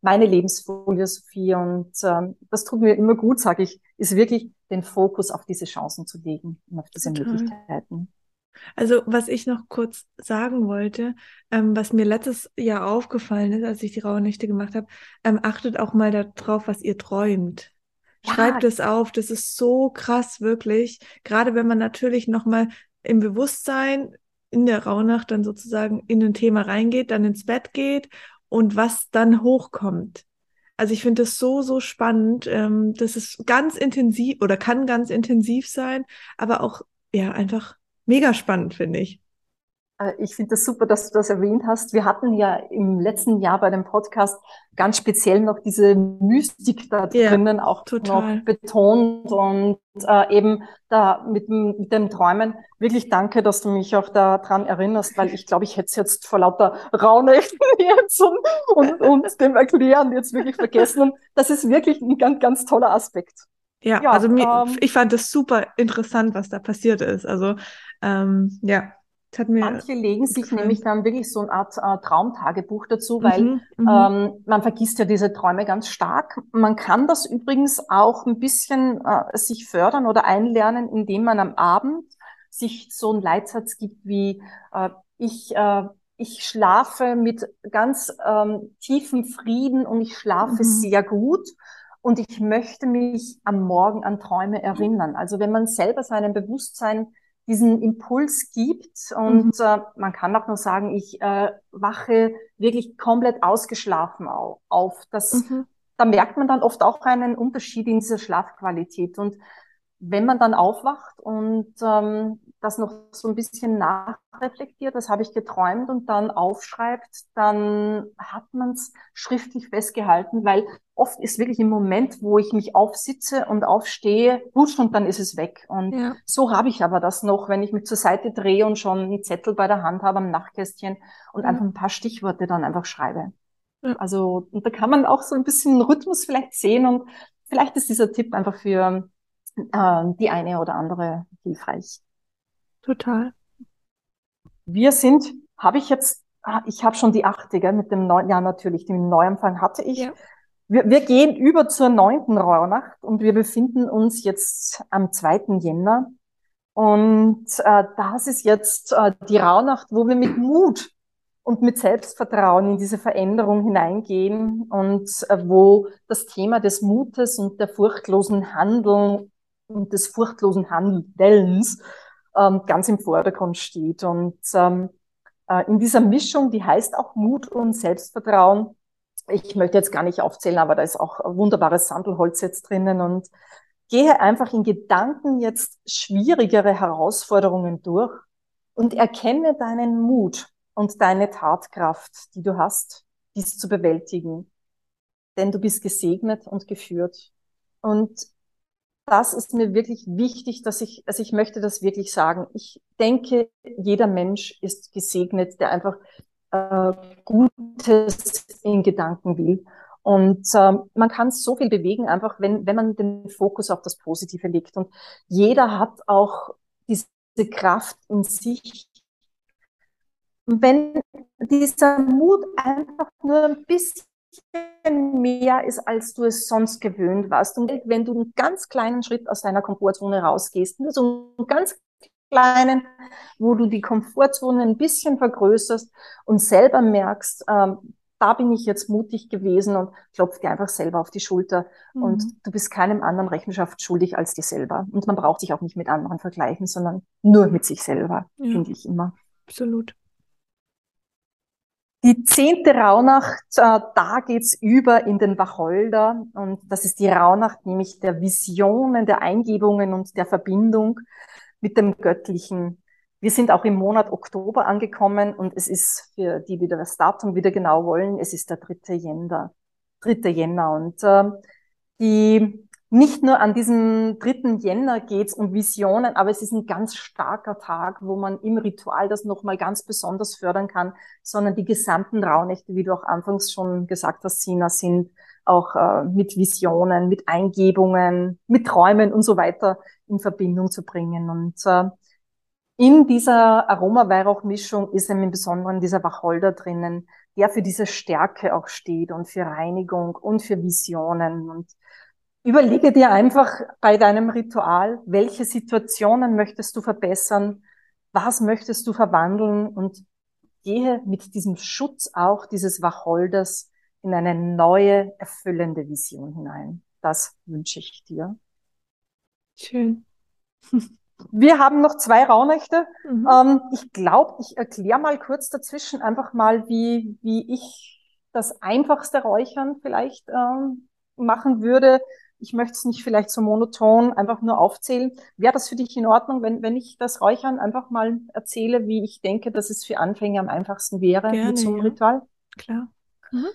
meine Lebensphilosophie und ähm, das tut mir immer gut, sage ich, ist wirklich den Fokus auf diese Chancen zu legen und auf diese Total. Möglichkeiten. Also, was ich noch kurz sagen wollte, ähm, was mir letztes Jahr aufgefallen ist, als ich die Rauhnächte gemacht habe, ähm, achtet auch mal darauf, was ihr träumt. Ja. Schreibt es auf, das ist so krass, wirklich. Gerade wenn man natürlich nochmal im Bewusstsein in der Rauhnacht dann sozusagen in ein Thema reingeht, dann ins Bett geht und was dann hochkommt. Also ich finde das so, so spannend. Ähm, das ist ganz intensiv oder kann ganz intensiv sein, aber auch ja einfach mega spannend, finde ich. Äh, ich finde das super, dass du das erwähnt hast. Wir hatten ja im letzten Jahr bei dem Podcast ganz speziell noch diese Mystik da ja, drinnen auch total. noch betont und äh, eben da mit, mit dem Träumen. Wirklich danke, dass du mich auch daran erinnerst, weil ich glaube, ich hätte es jetzt vor lauter Raunächten *laughs* jetzt und, und, und dem Erklären jetzt wirklich vergessen. Und das ist wirklich ein ganz, ganz toller Aspekt. Ja, ja also mir, ähm, ich fand das super interessant, was da passiert ist. Also ähm, ja, hat mir Manche legen sich gefallen. nämlich dann wirklich so eine Art äh, Traumtagebuch dazu, weil mhm, mhm, ähm, man vergisst ja diese Träume ganz stark. Man kann das übrigens auch ein bisschen äh, sich fördern oder einlernen, indem man am Abend sich so einen Leitsatz gibt wie äh, ich äh, ich schlafe mit ganz ähm, tiefem Frieden und ich schlafe mhm. sehr gut und ich möchte mich am Morgen an Träume erinnern. Also wenn man selber seinem Bewusstsein diesen Impuls gibt und mhm. äh, man kann auch nur sagen, ich äh, wache wirklich komplett ausgeschlafen auf. Das, mhm. Da merkt man dann oft auch einen Unterschied in dieser Schlafqualität und wenn man dann aufwacht und ähm, das noch so ein bisschen nachreflektiert, das habe ich geträumt und dann aufschreibt, dann hat man es schriftlich festgehalten, weil oft ist wirklich im Moment, wo ich mich aufsitze und aufstehe, husch und dann ist es weg. Und ja. so habe ich aber das noch, wenn ich mich zur Seite drehe und schon einen Zettel bei der Hand habe am Nachtkästchen und ja. einfach ein paar Stichworte dann einfach schreibe. Ja. Also und da kann man auch so ein bisschen Rhythmus vielleicht sehen und vielleicht ist dieser Tipp einfach für äh, die eine oder andere hilfreich. Total. Wir sind, habe ich jetzt, ah, ich habe schon die achte, gell, mit dem neuen, ja natürlich, den Neuanfang hatte ich. Ja. Wir, wir gehen über zur neunten Rauhnacht und wir befinden uns jetzt am 2. Jänner. Und äh, das ist jetzt äh, die Rauhnacht, wo wir mit Mut und mit Selbstvertrauen in diese Veränderung hineingehen und äh, wo das Thema des Mutes und der furchtlosen Handeln und des furchtlosen Handelns ähm, ganz im Vordergrund steht. Und ähm, äh, in dieser Mischung, die heißt auch Mut und Selbstvertrauen. Ich möchte jetzt gar nicht aufzählen, aber da ist auch wunderbares Sandelholz jetzt drinnen und gehe einfach in Gedanken jetzt schwierigere Herausforderungen durch und erkenne deinen Mut und deine Tatkraft, die du hast, dies zu bewältigen. Denn du bist gesegnet und geführt. Und das ist mir wirklich wichtig, dass ich, also ich möchte das wirklich sagen. Ich denke, jeder Mensch ist gesegnet, der einfach äh, Gutes in Gedanken will. Und äh, man kann so viel bewegen, einfach wenn, wenn man den Fokus auf das Positive legt. Und jeder hat auch diese Kraft in sich. wenn dieser Mut einfach nur ein bisschen mehr ist, als du es sonst gewöhnt warst. Und wenn du einen ganz kleinen Schritt aus deiner Komfortzone rausgehst, nur so einen ganz kleinen, wo du die Komfortzone ein bisschen vergrößerst und selber merkst, ähm, da bin ich jetzt mutig gewesen und klopf dir einfach selber auf die Schulter. Mhm. Und du bist keinem anderen Rechenschaft schuldig als dir selber. Und man braucht sich auch nicht mit anderen vergleichen, sondern nur mit sich selber, ja. finde ich immer. Absolut. Die zehnte Rauhnacht, äh, da geht's über in den Wacholder. Und das ist die Rauhnacht nämlich der Visionen, der Eingebungen und der Verbindung mit dem Göttlichen. Wir sind auch im Monat Oktober angekommen und es ist für die, die das Datum wieder genau wollen, es ist der dritte Jänner. Dritte Jänner. Und äh, die nicht nur an diesem dritten Jänner geht's um Visionen, aber es ist ein ganz starker Tag, wo man im Ritual das nochmal ganz besonders fördern kann, sondern die gesamten Rauhnächte, wie du auch anfangs schon gesagt hast, Sina, sind auch äh, mit Visionen, mit Eingebungen, mit Träumen und so weiter in Verbindung zu bringen. Und äh, in dieser Aromaweihrauchmischung ist im Besonderen dieser Wacholder drinnen, der für diese Stärke auch steht und für Reinigung und für Visionen. Und überlege dir einfach bei deinem Ritual, welche Situationen möchtest du verbessern, was möchtest du verwandeln und gehe mit diesem Schutz auch dieses Wacholders in eine neue, erfüllende Vision hinein. Das wünsche ich dir. Schön. *laughs* Wir haben noch zwei Rauhnächte. Mhm. Ähm, ich glaube, ich erkläre mal kurz dazwischen einfach mal, wie, wie ich das einfachste Räuchern vielleicht ähm, machen würde. Ich möchte es nicht vielleicht so monoton einfach nur aufzählen. Wäre das für dich in Ordnung, wenn, wenn ich das Räuchern einfach mal erzähle, wie ich denke, dass es für Anfänger am einfachsten wäre Gerne, mit so einem ja. Ritual? Klar. Mhm.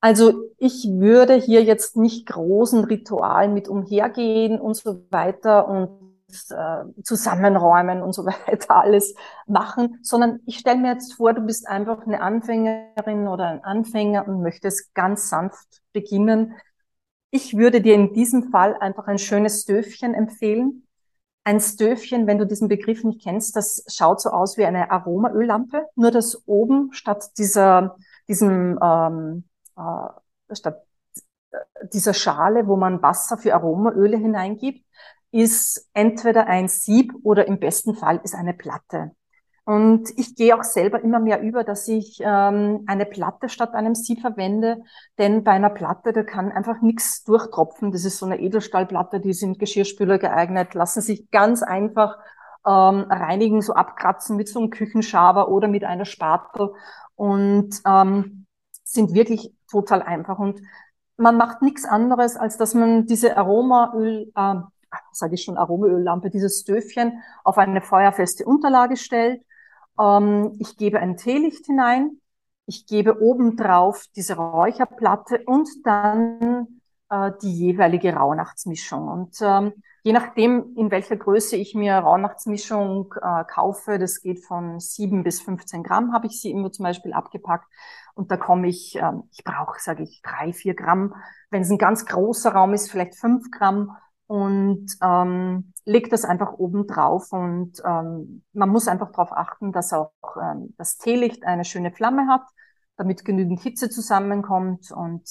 Also ich würde hier jetzt nicht großen Ritualen mit umhergehen und so weiter und äh, zusammenräumen und so weiter *laughs* alles machen, sondern ich stelle mir jetzt vor, du bist einfach eine Anfängerin oder ein Anfänger und möchtest ganz sanft beginnen. Ich würde dir in diesem Fall einfach ein schönes Stöfchen empfehlen. Ein Stöfchen, wenn du diesen Begriff nicht kennst, das schaut so aus wie eine Aromaöllampe, nur dass oben statt dieser, diesem, ähm, äh, statt dieser Schale, wo man Wasser für Aromaöle hineingibt, ist entweder ein Sieb oder im besten Fall ist eine Platte. Und ich gehe auch selber immer mehr über, dass ich ähm, eine Platte statt einem Sieb verwende, denn bei einer Platte, da kann einfach nichts durchtropfen. Das ist so eine Edelstahlplatte, die sind Geschirrspüler geeignet, lassen sich ganz einfach ähm, reinigen, so abkratzen mit so einem Küchenschaber oder mit einer Spatel und ähm, sind wirklich total einfach. Und man macht nichts anderes, als dass man diese Aromaöl, äh, sage ich schon, Aromaöllampe, dieses Stöfchen auf eine feuerfeste Unterlage stellt. Ähm, ich gebe ein Teelicht hinein. Ich gebe obendrauf diese Räucherplatte und dann äh, die jeweilige Rauhnachtsmischung. Und ähm, je nachdem, in welcher Größe ich mir Rauhnachtsmischung äh, kaufe, das geht von sieben bis 15 Gramm, habe ich sie immer zum Beispiel abgepackt. Und da komme ich, ähm, ich brauche, sage ich, drei, vier Gramm. Wenn es ein ganz großer Raum ist, vielleicht fünf Gramm und ähm, legt das einfach oben drauf und ähm, man muss einfach darauf achten, dass auch ähm, das Teelicht eine schöne Flamme hat, damit genügend Hitze zusammenkommt und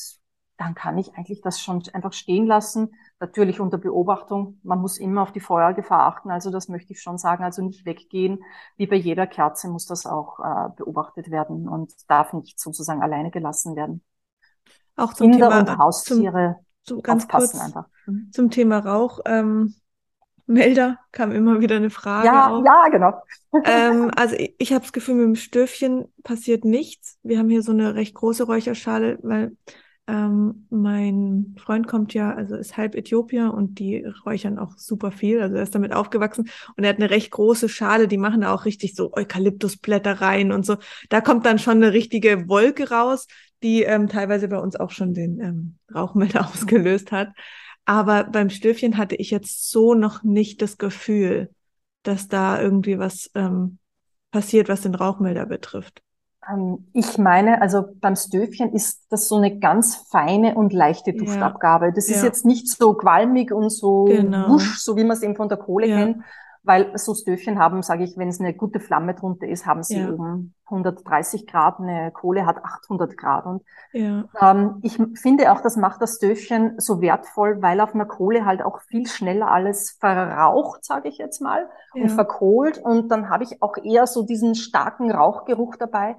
dann kann ich eigentlich das schon einfach stehen lassen. Natürlich unter Beobachtung. Man muss immer auf die Feuergefahr achten. Also das möchte ich schon sagen. Also nicht weggehen. Wie bei jeder Kerze muss das auch äh, beobachtet werden und darf nicht sozusagen alleine gelassen werden. Auch zum Kinder Thema und Haustiere zum, zum ganz kurz einfach. Mhm. zum Thema Rauch. Ähm, Rauchmelder kam immer wieder eine Frage. Ja, auf. ja, genau. *laughs* ähm, also ich, ich habe das Gefühl, mit dem Stöfchen passiert nichts. Wir haben hier so eine recht große Räucherschale, weil ähm, mein Freund kommt ja, also ist halb Äthiopier und die räuchern auch super viel. Also er ist damit aufgewachsen und er hat eine recht große Schale, die machen da auch richtig so Eukalyptusblätter rein und so. Da kommt dann schon eine richtige Wolke raus, die ähm, teilweise bei uns auch schon den ähm, Rauchmelder *laughs* ausgelöst hat. Aber beim Stöfchen hatte ich jetzt so noch nicht das Gefühl, dass da irgendwie was ähm, passiert, was den Rauchmelder betrifft. Ähm, ich meine, also beim Stöfchen ist das so eine ganz feine und leichte Duftabgabe. Das ja. ist jetzt nicht so qualmig und so genau. wusch, so wie man es eben von der Kohle ja. kennt, weil so Stöfchen haben, sage ich, wenn es eine gute Flamme drunter ist, haben sie ja. oben 130 Grad, eine Kohle hat 800 Grad. Und ja. ähm, ich finde auch, das macht das Stöfchen so wertvoll, weil auf einer Kohle halt auch viel schneller alles verraucht, sage ich jetzt mal, ja. und verkohlt. Und dann habe ich auch eher so diesen starken Rauchgeruch dabei.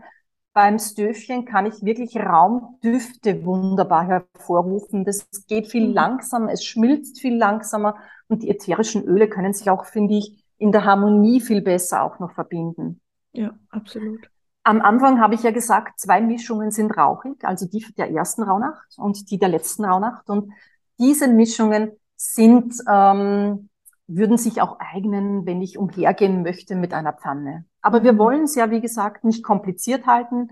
Beim Stöfchen kann ich wirklich Raumdüfte wunderbar hervorrufen. Das geht viel mhm. langsamer, es schmilzt viel langsamer und die ätherischen Öle können sich auch, finde ich, in der Harmonie viel besser auch noch verbinden. Ja, absolut. Am Anfang habe ich ja gesagt, zwei Mischungen sind rauchig, also die der ersten Rauhnacht und die der letzten Rauhnacht. Und diese Mischungen sind, ähm, würden sich auch eignen, wenn ich umhergehen möchte mit einer Pfanne. Aber wir mhm. wollen es ja, wie gesagt, nicht kompliziert halten.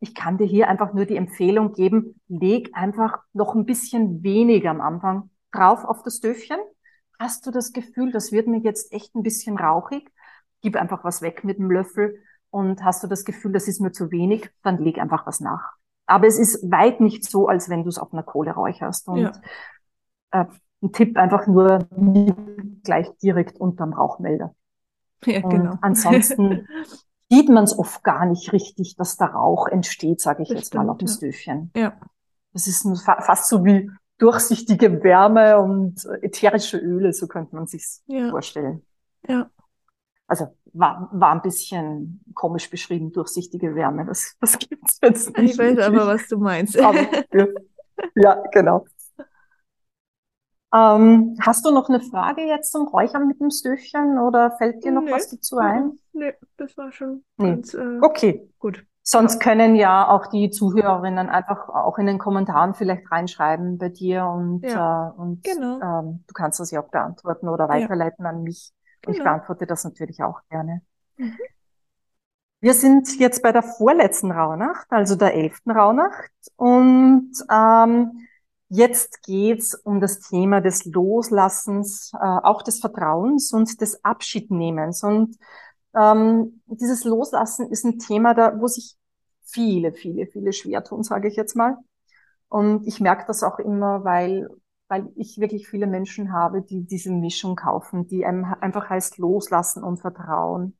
Ich kann dir hier einfach nur die Empfehlung geben, leg einfach noch ein bisschen weniger am Anfang drauf auf das Döfchen. Hast du das Gefühl, das wird mir jetzt echt ein bisschen rauchig? Gib einfach was weg mit dem Löffel. Und hast du das Gefühl, das ist mir zu wenig, dann leg einfach was nach. Aber es ist weit nicht so, als wenn du es auf einer Kohle räucherst. Und ja. äh, ein Tipp einfach nur gleich direkt unterm Rauchmelder. *laughs* Ja, genau. Und ansonsten *laughs* sieht man es oft gar nicht richtig, dass der Rauch entsteht, sage ich das jetzt stimmt, mal auf dem ja. Stöfchen. Ja. Das ist fast so wie durchsichtige Wärme und ätherische Öle, so könnte man sich ja. vorstellen. Ja. Also war, war ein bisschen komisch beschrieben, durchsichtige Wärme. Das, das gibt's jetzt nicht. Ich weiß wirklich. aber, was du meinst. Aber, ja, ja, genau. Ähm, hast du noch eine Frage jetzt zum Räuchern mit dem Stöfchen oder fällt dir noch nee. was dazu ein? Nee, das war schon nee. ganz äh, okay. Gut. Sonst können ja auch die Zuhörerinnen einfach auch in den Kommentaren vielleicht reinschreiben bei dir und, ja. äh, und genau. ähm, du kannst das ja auch beantworten oder weiterleiten ja. an mich. Und genau. ich beantworte das natürlich auch gerne. Mhm. Wir sind jetzt bei der vorletzten Rauhnacht, also der elften Rauhnacht. Und ähm, Jetzt geht's um das Thema des Loslassens, äh, auch des Vertrauens und des Abschiednehmens. Und ähm, dieses Loslassen ist ein Thema, da, wo sich viele, viele, viele schwer tun, sage ich jetzt mal. Und ich merke das auch immer, weil, weil ich wirklich viele Menschen habe, die diese Mischung kaufen, die einem einfach heißt Loslassen und Vertrauen.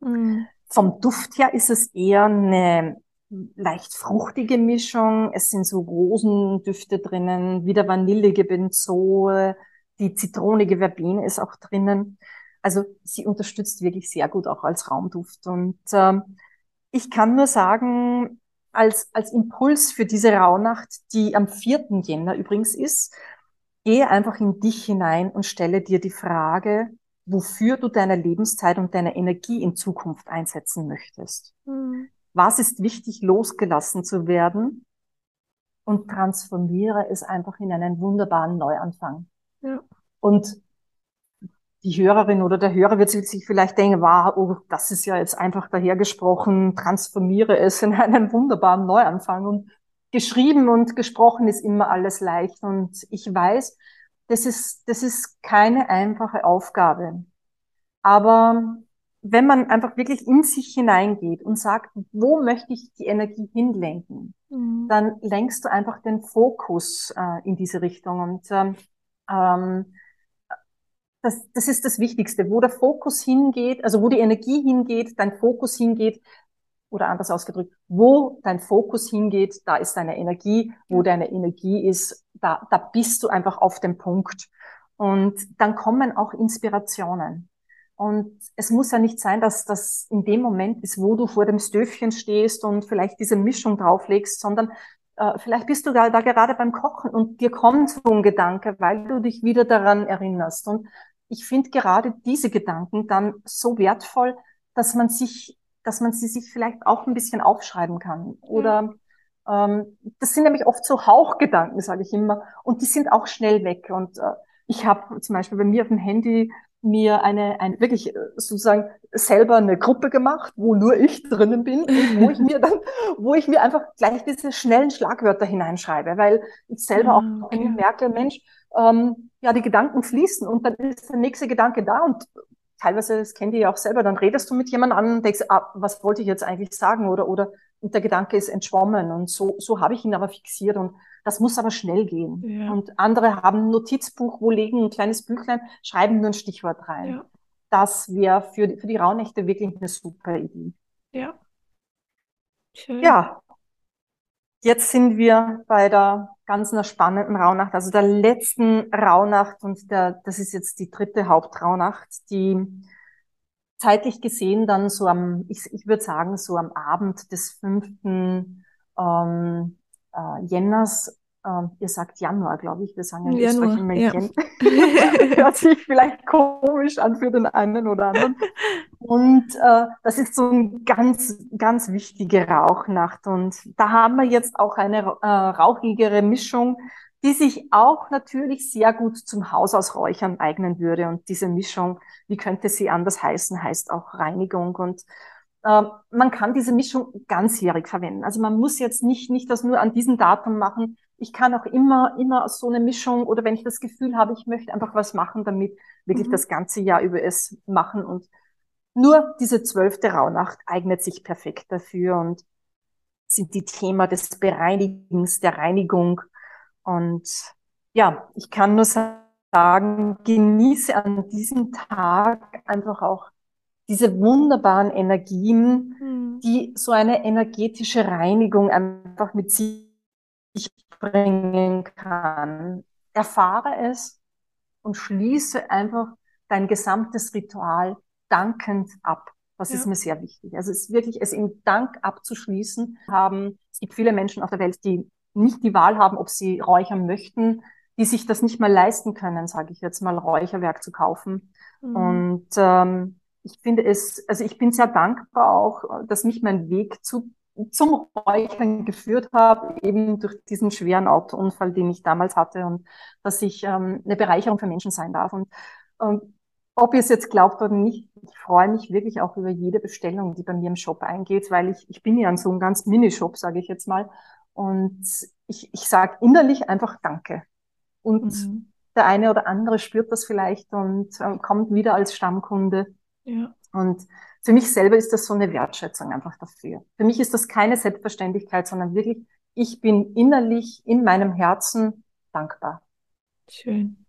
Mhm. Vom Duft her ist es eher eine leicht fruchtige Mischung. Es sind so Rosendüfte drinnen, wieder vanillige Benzol, die zitronige Verbene ist auch drinnen. Also sie unterstützt wirklich sehr gut auch als Raumduft. Und ähm, ich kann nur sagen, als, als Impuls für diese Rauhnacht, die am 4. Jänner übrigens ist, gehe einfach in dich hinein und stelle dir die Frage, wofür du deine Lebenszeit und deine Energie in Zukunft einsetzen möchtest. Mhm was ist wichtig, losgelassen zu werden und transformiere es einfach in einen wunderbaren Neuanfang. Ja. Und die Hörerin oder der Hörer wird sich vielleicht denken, wow, oh, das ist ja jetzt einfach dahergesprochen, transformiere es in einen wunderbaren Neuanfang. Und geschrieben und gesprochen ist immer alles leicht. Und ich weiß, das ist, das ist keine einfache Aufgabe. Aber wenn man einfach wirklich in sich hineingeht und sagt, wo möchte ich die Energie hinlenken, mhm. dann lenkst du einfach den Fokus äh, in diese Richtung. Und ähm, ähm, das, das ist das Wichtigste. Wo der Fokus hingeht, also wo die Energie hingeht, dein Fokus hingeht, oder anders ausgedrückt, wo dein Fokus hingeht, da ist deine Energie. Wo deine Energie ist, da, da bist du einfach auf dem Punkt. Und dann kommen auch Inspirationen. Und es muss ja nicht sein, dass das in dem Moment ist, wo du vor dem Stöfchen stehst und vielleicht diese Mischung drauflegst, sondern äh, vielleicht bist du da, da gerade beim Kochen und dir kommt so ein Gedanke, weil du dich wieder daran erinnerst. Und ich finde gerade diese Gedanken dann so wertvoll, dass man sich, dass man sie sich vielleicht auch ein bisschen aufschreiben kann. Oder mhm. ähm, das sind nämlich oft so Hauchgedanken, sage ich immer, und die sind auch schnell weg. Und äh, ich habe zum Beispiel bei mir auf dem Handy mir eine, eine wirklich äh, sozusagen selber eine Gruppe gemacht, wo nur ich drinnen bin und wo ich mir dann, wo ich mir einfach gleich diese schnellen Schlagwörter hineinschreibe, weil ich selber ah, okay. auch merke, Mensch, ähm, ja, die Gedanken fließen und dann ist der nächste Gedanke da und teilweise, das kennt ihr ja auch selber, dann redest du mit jemandem an und denkst, ah, was wollte ich jetzt eigentlich sagen oder, oder, und der Gedanke ist entschwommen und so, so habe ich ihn aber fixiert und das muss aber schnell gehen. Ja. Und andere haben ein Notizbuch, wo legen ein kleines Büchlein, schreiben nur ein Stichwort rein. Ja. Das wäre für, die, für die Rauhnächte wirklich eine super Idee. Ja. Schön. Ja. Jetzt sind wir bei der ganz einer spannenden Rauhnacht, also der letzten Rauhnacht und der, das ist jetzt die dritte Hauptrauhnacht, die zeitlich gesehen dann so am, ich, ich würde sagen, so am Abend des fünften ähm, äh, Jänners, äh, ihr sagt Januar, glaube ich, wir sagen in Januar, Österreich immer ja. *laughs* Hört sich vielleicht komisch an für den einen oder anderen. Und äh, das ist so eine ganz, ganz wichtige Rauchnacht. Und da haben wir jetzt auch eine äh, rauchigere Mischung, die sich auch natürlich sehr gut zum Hausausräuchern eignen würde. Und diese Mischung, wie könnte sie anders heißen, heißt auch Reinigung. Und man kann diese Mischung ganzjährig verwenden. Also man muss jetzt nicht, nicht das nur an diesem Datum machen. Ich kann auch immer, immer so eine Mischung oder wenn ich das Gefühl habe, ich möchte einfach was machen, damit wirklich mhm. das ganze Jahr über es machen und nur diese zwölfte Rauhnacht eignet sich perfekt dafür und sind die Thema des Bereinigens, der Reinigung. Und ja, ich kann nur sagen, genieße an diesem Tag einfach auch diese wunderbaren Energien, mhm. die so eine energetische Reinigung einfach mit sich bringen kann. Erfahre es und schließe einfach dein gesamtes Ritual dankend ab. Das ja. ist mir sehr wichtig. Also es ist wirklich, es in Dank abzuschließen haben. Es gibt viele Menschen auf der Welt, die nicht die Wahl haben, ob sie räuchern möchten, die sich das nicht mal leisten können, sage ich jetzt mal, Räucherwerk zu kaufen. Mhm. Und ähm, ich finde es, also ich bin sehr dankbar auch, dass mich mein Weg zu, zum Räuchern geführt hat, eben durch diesen schweren Autounfall, den ich damals hatte und dass ich ähm, eine Bereicherung für Menschen sein darf. Und ähm, ob ihr es jetzt glaubt oder nicht, ich freue mich wirklich auch über jede Bestellung, die bei mir im Shop eingeht, weil ich, ich bin ja in so einem ganz Mini-Shop, sage ich jetzt mal. Und ich, ich sage innerlich einfach Danke. Und mhm. der eine oder andere spürt das vielleicht und äh, kommt wieder als Stammkunde. Ja. Und für mich selber ist das so eine Wertschätzung einfach dafür. Für mich ist das keine Selbstverständlichkeit, sondern wirklich, ich bin innerlich in meinem Herzen dankbar. Schön.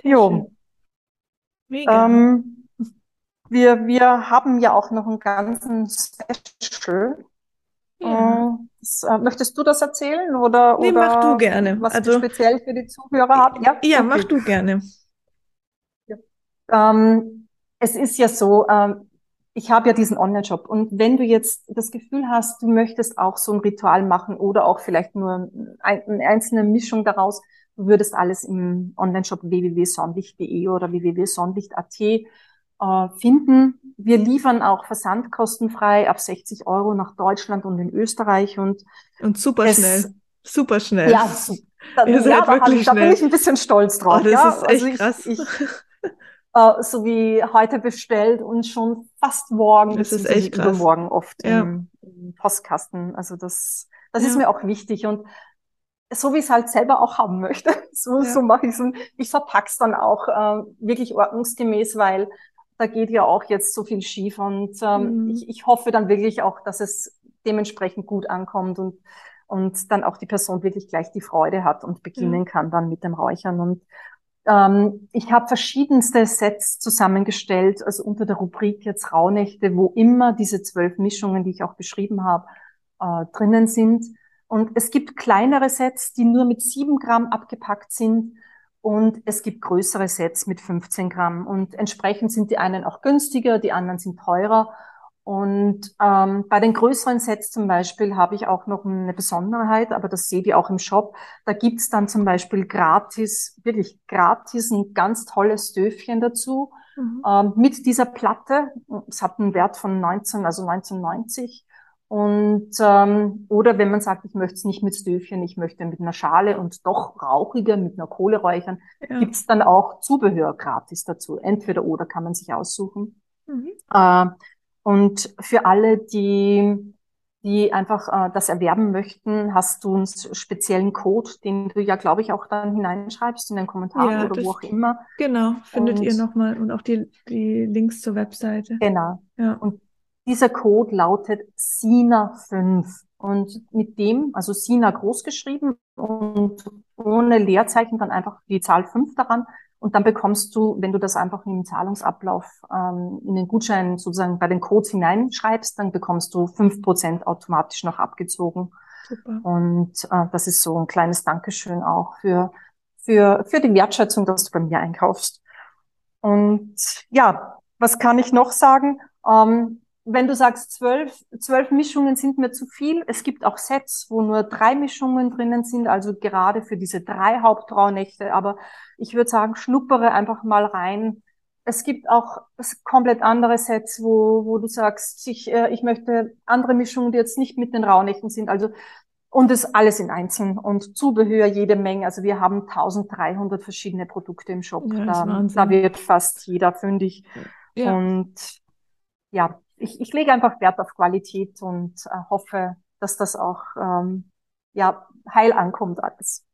Sehr jo. Schön. Mega. Ähm, wir, wir haben ja auch noch einen ganzen Special. Ja. Äh, das, äh, möchtest du das erzählen oder, nee, oder mach du gerne. was also, speziell für die Zuhörer habt? Ja, ja okay. mach du gerne. Ja. Ähm, es ist ja so, ähm, ich habe ja diesen Online-Shop und wenn du jetzt das Gefühl hast, du möchtest auch so ein Ritual machen oder auch vielleicht nur ein, eine einzelne Mischung daraus, du würdest alles im Online-Shop www.sonnlicht.de oder www.sonnlicht.at äh, finden. Wir liefern auch versandkostenfrei ab 60 Euro nach Deutschland und in Österreich und und super es, schnell, super schnell. Ja, da, ja, da, ich, da, bin ich ein bisschen stolz drauf. Oh, das ja? ist echt also ich, krass. Ich, äh, so wie heute bestellt und schon fast morgen das ist echt krass. übermorgen oft ja. im, im, Postkasten. Also das, das ja. ist mir auch wichtig und so wie ich es halt selber auch haben möchte. *laughs* So, ja. so mache ich es. Und ich verpack's dann auch äh, wirklich ordnungsgemäß, weil da geht ja auch jetzt so viel schief. Und ähm, mhm. ich, ich hoffe dann wirklich auch, dass es dementsprechend gut ankommt und, und dann auch die Person wirklich gleich die Freude hat und beginnen ja. kann dann mit dem Räuchern. Und ähm, ich habe verschiedenste Sets zusammengestellt, also unter der Rubrik jetzt Rauhnächte, wo immer diese zwölf Mischungen, die ich auch beschrieben habe, äh, drinnen sind. Und es gibt kleinere Sets, die nur mit sieben Gramm abgepackt sind. Und es gibt größere Sets mit 15 Gramm. Und entsprechend sind die einen auch günstiger, die anderen sind teurer. Und ähm, bei den größeren Sets zum Beispiel habe ich auch noch eine Besonderheit, aber das seht ihr auch im Shop. Da gibt's dann zum Beispiel gratis, wirklich gratis ein ganz tolles Döfchen dazu mhm. ähm, mit dieser Platte. Es hat einen Wert von 19, also 1990. Und ähm, oder wenn man sagt, ich möchte es nicht mit Stöfchen, ich möchte mit einer Schale und doch rauchiger mit einer Kohle räuchern, ja. gibt's dann auch Zubehör gratis dazu. Entweder oder kann man sich aussuchen. Mhm. Äh, und für alle, die, die einfach äh, das erwerben möchten, hast du einen speziellen Code, den du ja, glaube ich, auch dann hineinschreibst in den Kommentaren ja, oder wo auch immer. Genau, findet und, ihr nochmal und auch die, die Links zur Webseite. Genau. Ja. Und dieser Code lautet SINA5. Und mit dem, also SINA groß geschrieben und ohne Leerzeichen dann einfach die Zahl 5 daran. Und dann bekommst du, wenn du das einfach im Zahlungsablauf ähm, in den Gutschein sozusagen bei den Codes hineinschreibst, dann bekommst du 5% automatisch noch abgezogen. Super. Und äh, das ist so ein kleines Dankeschön auch für, für, für die Wertschätzung, dass du bei mir einkaufst. Und ja, was kann ich noch sagen? Ähm, wenn du sagst, zwölf, zwölf Mischungen sind mir zu viel, es gibt auch Sets, wo nur drei Mischungen drinnen sind, also gerade für diese drei Hauptraunächte. Aber ich würde sagen, schnuppere einfach mal rein. Es gibt auch komplett andere Sets, wo, wo du sagst, ich, äh, ich möchte andere Mischungen, die jetzt nicht mit den Rauhnächten sind. Also und das alles in Einzelnen und Zubehör jede Menge. Also wir haben 1300 verschiedene Produkte im Shop. Ja, da, da, wird fast jeder fündig. Ja. Und ja, ich, ich lege einfach Wert auf Qualität und äh, hoffe, dass das auch ähm, ja, heil ankommt alles.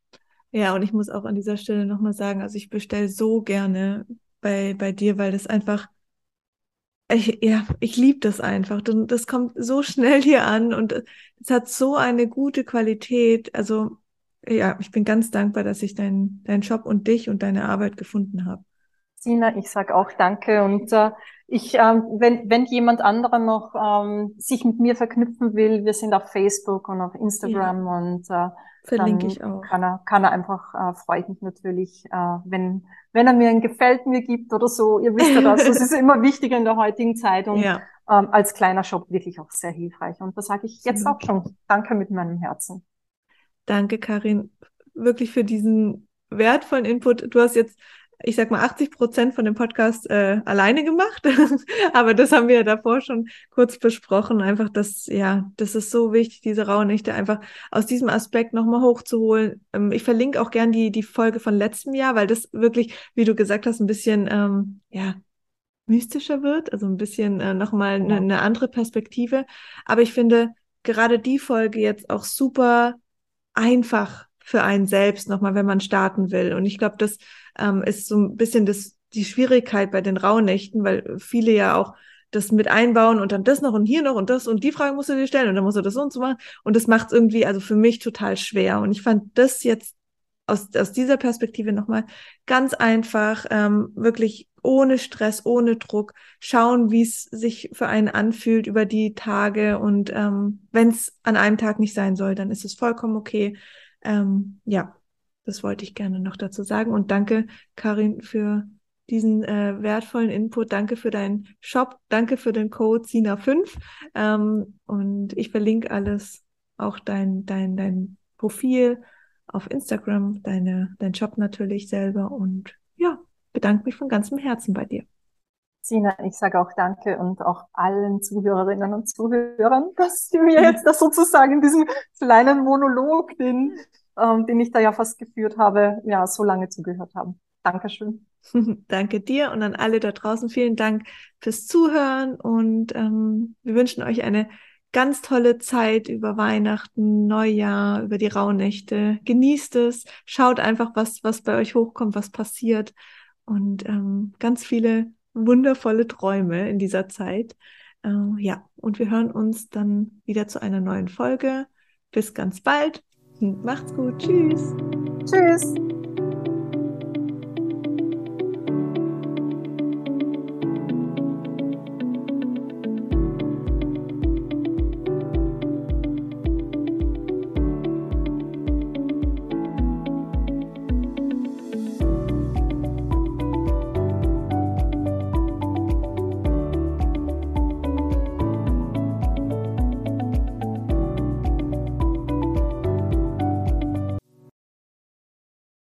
Ja, und ich muss auch an dieser Stelle nochmal sagen, also ich bestelle so gerne bei, bei dir, weil das einfach, ich, ja, ich liebe das einfach. Und das kommt so schnell hier an und es hat so eine gute Qualität. Also ja, ich bin ganz dankbar, dass ich deinen dein Shop und dich und deine Arbeit gefunden habe. Sina, ich sage auch danke und äh, ich, ähm, wenn, wenn jemand anderer noch ähm, sich mit mir verknüpfen will, wir sind auf Facebook und auf Instagram ja. und äh, verlinke ich auch. Kann er, kann er einfach, äh, freue ich mich natürlich, äh, wenn, wenn er mir ein Gefällt mir gibt oder so. Ihr wisst ja das, das *laughs* ist immer wichtiger in der heutigen Zeit und ja. ähm, als kleiner Shop wirklich auch sehr hilfreich. Und das sage ich jetzt auch schon. Danke mit meinem Herzen. Danke, Karin, wirklich für diesen wertvollen Input. Du hast jetzt ich sag mal, 80 Prozent von dem Podcast äh, alleine gemacht. *laughs* Aber das haben wir ja davor schon kurz besprochen. Einfach, dass, ja, das ist so wichtig, diese Rauhnächte einfach aus diesem Aspekt nochmal hochzuholen. Ähm, ich verlinke auch gern die, die Folge von letztem Jahr, weil das wirklich, wie du gesagt hast, ein bisschen, ähm, ja, mystischer wird, also ein bisschen äh, nochmal eine, eine andere Perspektive. Aber ich finde gerade die Folge jetzt auch super einfach für einen selbst nochmal, wenn man starten will. Und ich glaube, das ähm, ist so ein bisschen das, die Schwierigkeit bei den Rauhnächten, weil viele ja auch das mit einbauen und dann das noch und hier noch und das und die Frage musst du dir stellen und dann musst du das so und so machen. Und das macht es irgendwie, also für mich total schwer. Und ich fand das jetzt aus, aus dieser Perspektive nochmal ganz einfach, ähm, wirklich ohne Stress, ohne Druck, schauen, wie es sich für einen anfühlt über die Tage. Und ähm, wenn es an einem Tag nicht sein soll, dann ist es vollkommen okay. Ähm, ja, das wollte ich gerne noch dazu sagen. Und danke, Karin, für diesen äh, wertvollen Input. Danke für deinen Shop. Danke für den Code SINA5. Ähm, und ich verlinke alles, auch dein, dein, dein Profil auf Instagram, deine, dein Shop natürlich selber. Und ja, bedanke mich von ganzem Herzen bei dir. Sina, ich sage auch Danke und auch allen Zuhörerinnen und Zuhörern, dass sie mir jetzt das sozusagen in diesem kleinen Monolog, den ähm, den ich da ja fast geführt habe, ja, so lange zugehört haben. Dankeschön. *laughs* Danke dir und an alle da draußen. Vielen Dank fürs Zuhören und ähm, wir wünschen euch eine ganz tolle Zeit über Weihnachten, Neujahr, über die Rauhnächte. Genießt es, schaut einfach, was, was bei euch hochkommt, was passiert und ähm, ganz viele wundervolle Träume in dieser Zeit. Äh, ja, und wir hören uns dann wieder zu einer neuen Folge. Bis ganz bald. Macht's gut. Tschüss. Tschüss.